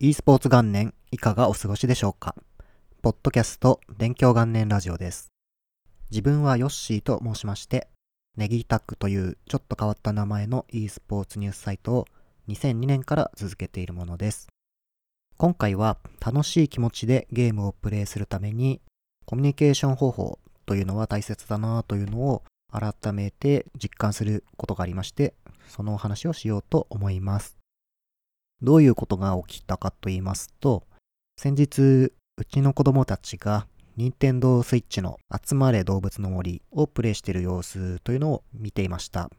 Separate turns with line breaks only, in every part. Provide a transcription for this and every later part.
e スポーツ元年いかがお過ごしでしょうか？ポッドキャスト勉強元年ラジオです。自分はヨッシーと申しまして、ネギタックというちょっと変わった名前の e スポーツニュースサイトを2002年から続けているものです。今回は楽しい気持ちでゲームをプレイするためにコミュニケーション方法というのは大切だなというのを改めて実感することがありまして、そのお話をしようと思います。どういうことが起きたかと言いますと、先日、うちの子供たちが任天堂 switch の集まれ動物の森をプレイしている様子というのを見ていました。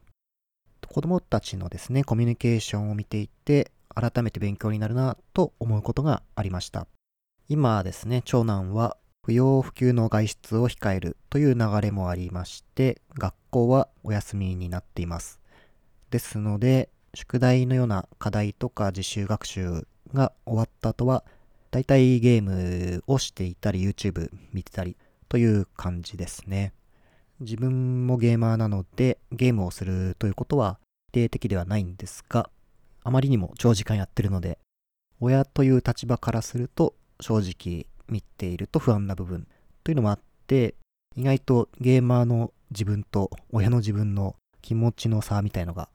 子供たちのですね、コミュニケーションを見ていて、改めて勉強になるなと思うことがありました。今ですね、長男は不要不急の外出を控えるという流れもありまして、学校はお休みになっています。ですので、宿題のような課題とか自習学習が終わった後は、だいたいゲームをしていたり、YouTube 見てたりという感じですね。自分もゲーマーなので、ゲームをするということは否定的ではないんですが、あまりにも長時間やってるので、親という立場からすると、正直見ていると不安な部分というのもあって、意外とゲーマーの自分と親の自分の気持ちの差みたいのが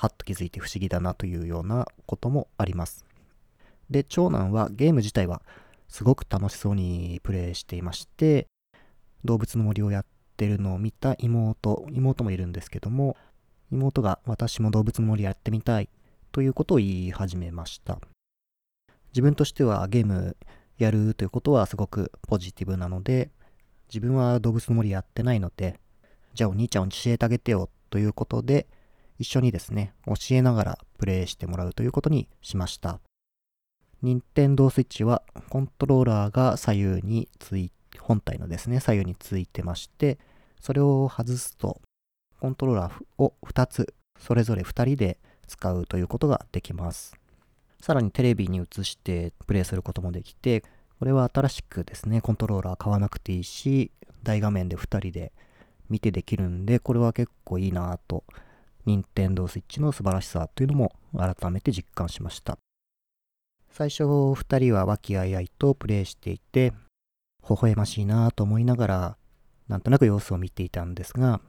はっと気づいて不思議だなというようなこともあります。で、長男はゲーム自体はすごく楽しそうにプレイしていまして、動物の森をやってるのを見た妹、妹もいるんですけども、妹が私も動物の森やってみたいということを言い始めました。自分としてはゲームやるということはすごくポジティブなので、自分は動物の森やってないので、じゃあお兄ちゃん教えてあげてよということで、一緒にですね、教えながらプレイしてもらうということにしました。任天堂 switch はコントローラーが左右につい、本体のですね、左右についてまして、それを外すと、コントローラーを2つ、それぞれ2人で使うということができます。さらにテレビに映してプレイすることもできて、これは新しくですね、コントローラー買わなくていいし、大画面で2人で見てできるんで、これは結構いいなぁと任天堂 switch の素晴らしさというのも改めて実感しました。最初2人は和気あいあいとプレイしていて、微笑ましいなぁと思いながら、なんとなく様子を見ていたんですが、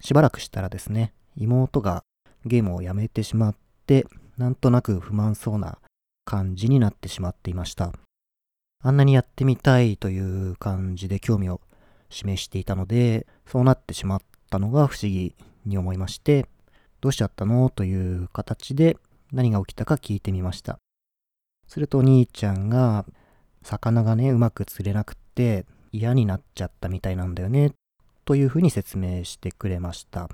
しばらくしたらですね、妹がゲームをやめてしまって、なんとなく不満そうな感じになってしまっていました。あんなにやってみたいという感じで興味を示していたので、そうなってしまったのが不思議に思いまして、どうしちゃったの？という形で何が起きたか聞いてみました。するとお兄ちゃんが、魚がね、うまく釣れなくて嫌になっちゃったみたいなんだよね、というふうに説明してくれました。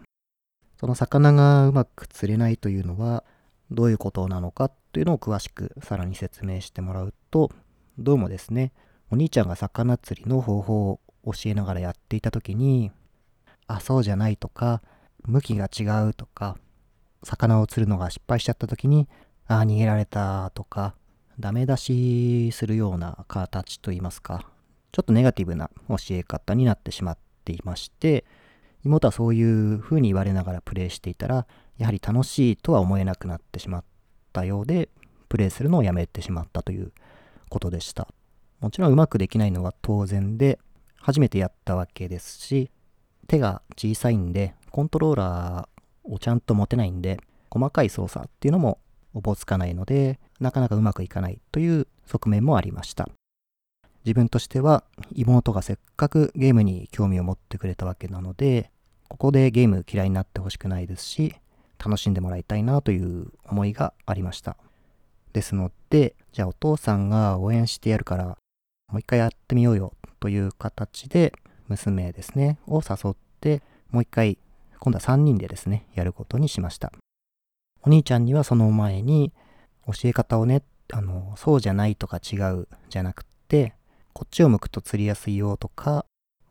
その魚がうまく釣れないというのは、どういうことなのかというのを詳しくさらに説明してもらうと、どうもですね、お兄ちゃんが魚釣りの方法を教えながらやっていた時に、あ、そうじゃないとか、向きが違うとか、魚を釣るのが失敗しちゃった時に、ああ、逃げられたとか、ダメ出しするような形といいますか、ちょっとネガティブな教え方になってしまっていまして、妹はそういう風に言われながらプレイしていたら、やはり楽しいとは思えなくなってしまったようで、プレイするのをやめてしまったということでした。もちろんうまくできないのは当然で、初めてやったわけですし、手が小さいんで、コントローラーをちゃんと持てないんで、細かい操作っていうのもおぼつかないので、なかなかうまくいかないという側面もありました。自分としては妹がせっかくゲームに興味を持ってくれたわけなので、ここでゲーム嫌いになってほしくないですし、楽しんでもらいたいなという思いがありました。ですので、じゃあお父さんが応援してやるから、もう一回やってみようよという形で、娘ですね、を誘って、もう一回、今度は3人でですね、やることにしました。お兄ちゃんにはその前に、教え方をね、あの、そうじゃないとか違うじゃなくて、こっちを向くと釣りやすいよとか、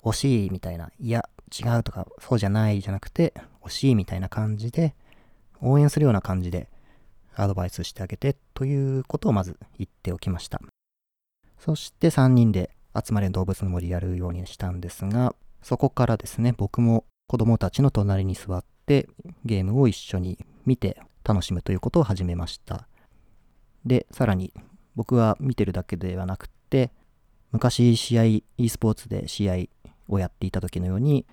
惜しいみたいな、いや、違うとか、そうじゃないじゃなくて、惜しいみたいな感じで、応援するような感じでアドバイスしてあげてということをまず言っておきました。そして3人で集まれ動物の森やるようにしたんですが、そこからですね、僕も子供たちの隣に座ってゲームを一緒に見て楽しむということを始めました。で、さらに僕は見てるだけではなくて昔試合 e スポーツで試合をやっていた時のように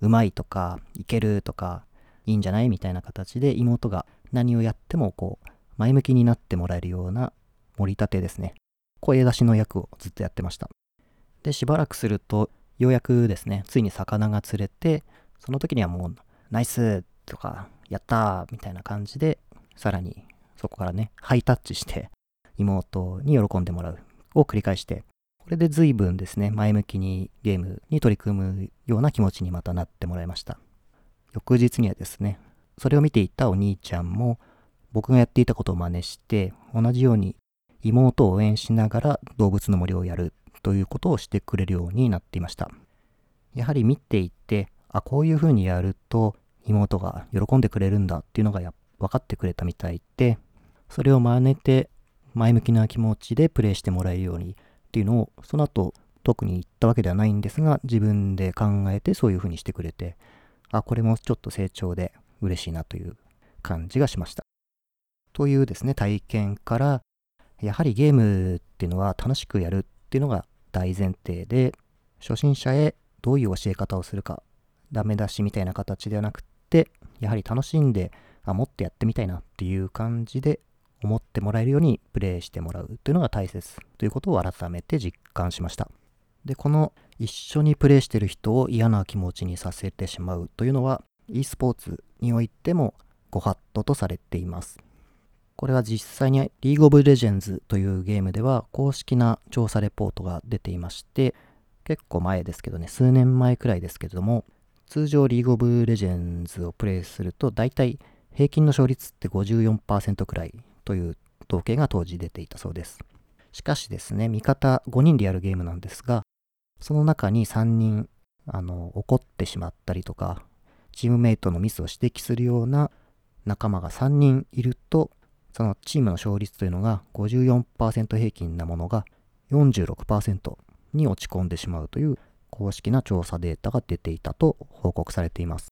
うまいとかいけるとかいいんじゃないみたいな形で妹が何をやってもこう前向きになってもらえるような盛り立てですね声出しの役をずっとやってましたでしばらくするとようやくですねついに魚が釣れてその時にはもうナイスとかやったーみたいな感じでさらにそこからねハイタッチして 妹に喜んでもらうを繰り返してこれで随分ですね前向きにゲームに取り組むような気持ちにまたなってもらいました。翌日にはですねそれを見ていたお兄ちゃんも僕がやっていたことを真似して同じように妹を応援しながら動物の森をやるということをしてくれるようになっていました。やはり見ていてあこういう風にやると妹が喜んでくれるんだっていうのが分かってくれたみたいでそれを真似て前向きな気持ちでプレイしてもらえるようにっていうのをその後特に言ったわけではないんですが自分で考えてそういう風にしてくれてあこれもちょっと成長で嬉しいなという感じがしました。というですね体験からやはりゲームっていうのは楽しくやるっていうのが大前提で初心者へどういう教え方をするかダメ出しみたいな形ではなくってやはり楽しんであもっとやってみたいなっていう感じで思ってもらえるようにプレイしてもらうというのが大切ということを改めて実感しました。でこの一緒にプレイしてる人を嫌な気持ちにさせてしまうというのは e スポーツにおいてもご法度とされています。これは実際にリーグオブレジェンズというゲームでは公式な調査レポートが出ていまして結構前ですけどね数年前くらいですけれども通常リーグオブレジェンズをプレイすると大体平均の勝率って54%くらいという統計が当時出ていたそうです。しかしですね、味方5人でやるゲームなんですが、その中に3人、あの、怒ってしまったりとか、チームメイトのミスを指摘するような仲間が3人いると、そのチームの勝率というのが54%平均なものが46%に落ち込んでしまうという公式な調査データが出ていたと報告されています。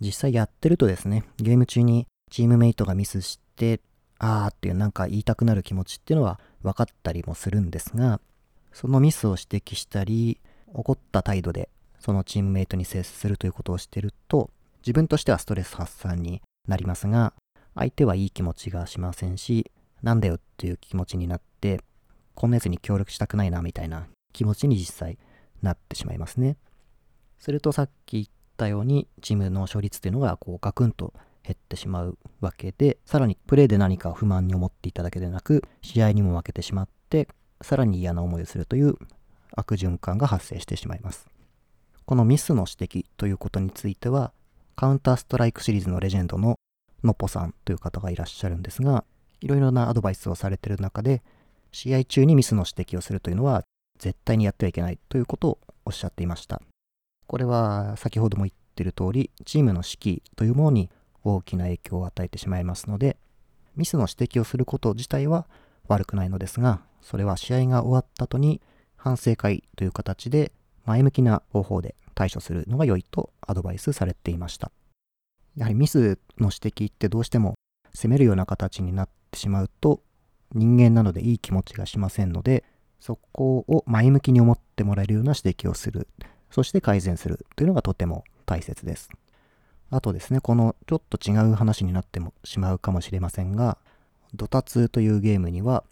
実際やってるとですね、ゲーム中にチームメイトがミスして、あーっていうなんか言いたくなる気持ちっていうのは分かったりもするんですが、そのミスを指摘したり、怒った態度でそのチームメイトに接するということをしてると、自分としてはストレス発散になりますが、相手はいい気持ちがしませんし、なんだよっていう気持ちになって、こんなやつに協力したくないなみたいな気持ちに実際なってしまいますね。するとさっき言ったようにチームの勝率っていうのがこうガクンと減ってしまうわけで、さらにプレーで何か不満に思っていただけでなく、試合にも負けてしまって、さらに嫌な思いをするという悪循環が発生してしまいます。このミスの指摘ということについては、カウンターストライクシリーズのレジェンドののっぽさんという方がいらっしゃるんですが、いろいろなアドバイスをされてる中で、試合中にミスの指摘をするというのは絶対にやってはいけないということをおっしゃっていました。これは先ほども言ってる通り、チームの士気というものに大きな影響を与えてしまいますので、ミスの指摘をすること自体は悪くないのですが、それは試合が終わった後に反省会という形で前向きな方法で対処するのが良いとアドバイスされていました。やはりミスの指摘ってどうしても責めるような形になってしまうと人間なのでいい気持ちがしませんので、そこを前向きに思ってもらえるような指摘をする、そして改善するというのがとても大切です。あとですね、このちょっと違う話になってもしまうかもしれませんが、ドタツというゲームには、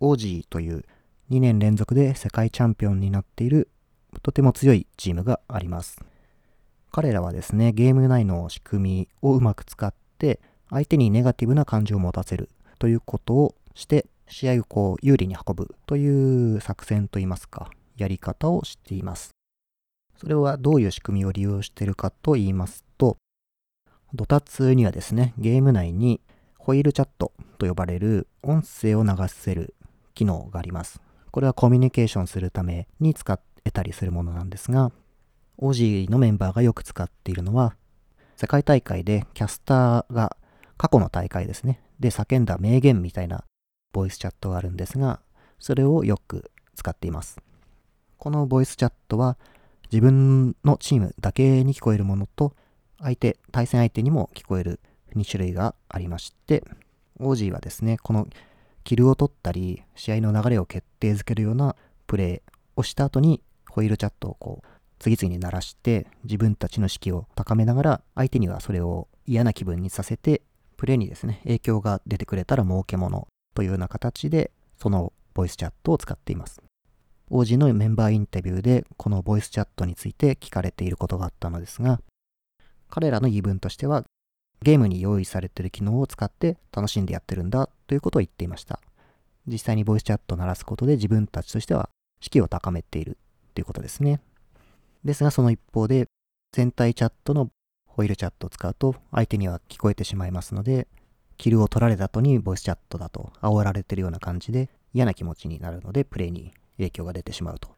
オージーという2年連続で世界チャンピオンになっているとても強いチームがあります。彼らはですね、ゲーム内の仕組みをうまく使って、相手にネガティブな感情を持たせるということをして、試合をこう有利に運ぶという作戦といいますか、やり方をしています。それはどういう仕組みを利用しているかと言いますと、ドタツにはですね、ゲーム内にホイールチャットと呼ばれる音声を流せる機能があります。これはコミュニケーションするために使えたりするものなんですが、オジーのメンバーがよく使っているのは、世界大会でキャスターが過去の大会ですね、で叫んだ名言みたいなボイスチャットがあるんですが、それをよく使っています。このボイスチャットは自分のチームだけに聞こえるものと相手、対戦相手にも聞こえる2種類がありまして、オージーはですね、このキルを取ったり、試合の流れを決定づけるようなプレーをした後に、ホイールチャットをこう、次々に鳴らして、自分たちの士気を高めながら、相手にはそれを嫌な気分にさせて、プレーにですね、影響が出てくれたら儲けものというような形で、そのボイスチャットを使っています。OG のメンバーインタビューでこのボイスチャットについて聞かれていることがあったのですが、彼らの言い分としては、ゲームに用意されている機能を使って楽しんでやってるんだということを言っていました。実際にボイスチャットを鳴らすことで自分たちとしては士気を高めているということですね。ですがその一方で全体チャットのホイールチャットを使うと相手には聞こえてしまいますので、キルを取られた後にボイスチャットだと煽られてるような感じで嫌な気持ちになるのでプレイに影響が出てしまうと。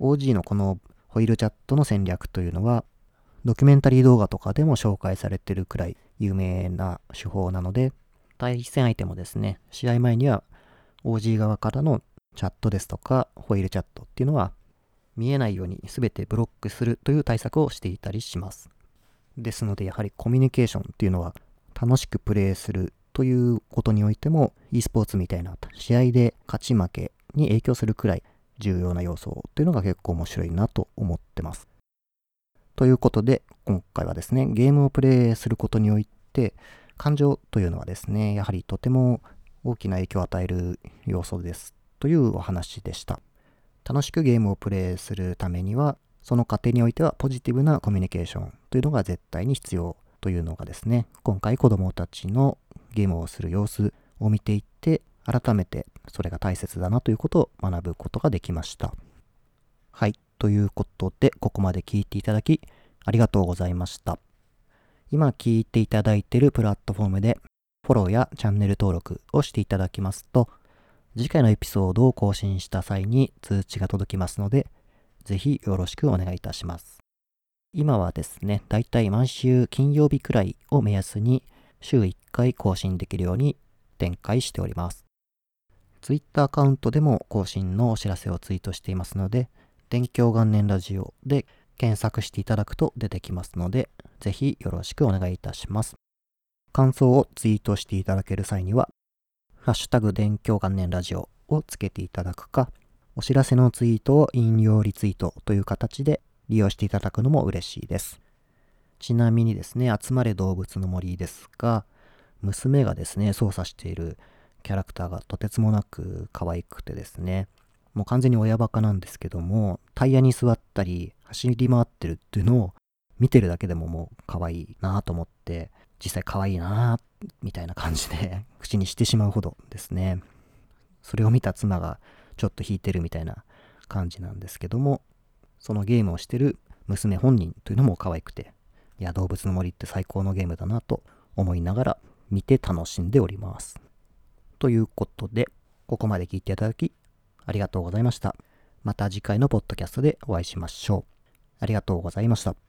OG のこのホイールチャットの戦略というのはドキュメンタリー動画とかでも紹介されてるくらい有名な手法なので、対戦相手もですね、試合前には OG 側からのチャットですとか、ホイールチャットっていうのは見えないように全てブロックするという対策をしていたりします。ですので、やはりコミュニケーションっていうのは楽しくプレイするということにおいても e スポーツみたいな試合で勝ち負けに影響するくらい重要な要素というのが結構面白いなと思ってます。ということで、今回はですね、ゲームをプレイすることにおいて、感情というのはですね、やはりとても大きな影響を与える要素ですというお話でした。楽しくゲームをプレイするためには、その過程においてはポジティブなコミュニケーションというのが絶対に必要というのがですね、今回子供たちのゲームをする様子を見ていって、改めてそれが大切だなということを学ぶことができました。はい。ということで、ここまで聞いていただき、ありがとうございました。今聞いていただいているプラットフォームで、フォローやチャンネル登録をしていただきますと、次回のエピソードを更新した際に通知が届きますので、ぜひよろしくお願いいたします。今はですね、だいたい毎週金曜日くらいを目安に週1回更新できるように展開しております。Twitter アカウントでも更新のお知らせをツイートしていますので、勉強元年ラジオで検索していただくと出てきますので、ぜひよろしくお願いいたします。感想をツイートしていただける際には、ハッシュタグ勉強元年ラジオをつけていただくか、お知らせのツイートを引用リツイートという形で利用していただくのも嬉しいです。ちなみにですね、集まれ動物の森ですが、娘がですね、操作しているキャラクターがとてつもなく可愛くてですね、もう完全に親バカなんですけども、タイヤに座ったり、走り回ってるっていうのを見てるだけでももう可愛いなと思って、実際可愛いなみたいな感じで口にしてしまうほどですね。それを見た妻がちょっと引いてるみたいな感じなんですけども、そのゲームをしてる娘本人というのも可愛くて、いや、動物の森って最高のゲームだなと思いながら見て楽しんでおります。ということで、ここまで聞いていただきありがとうございました。また次回のポッドキャストでお会いしましょう。ありがとうございました。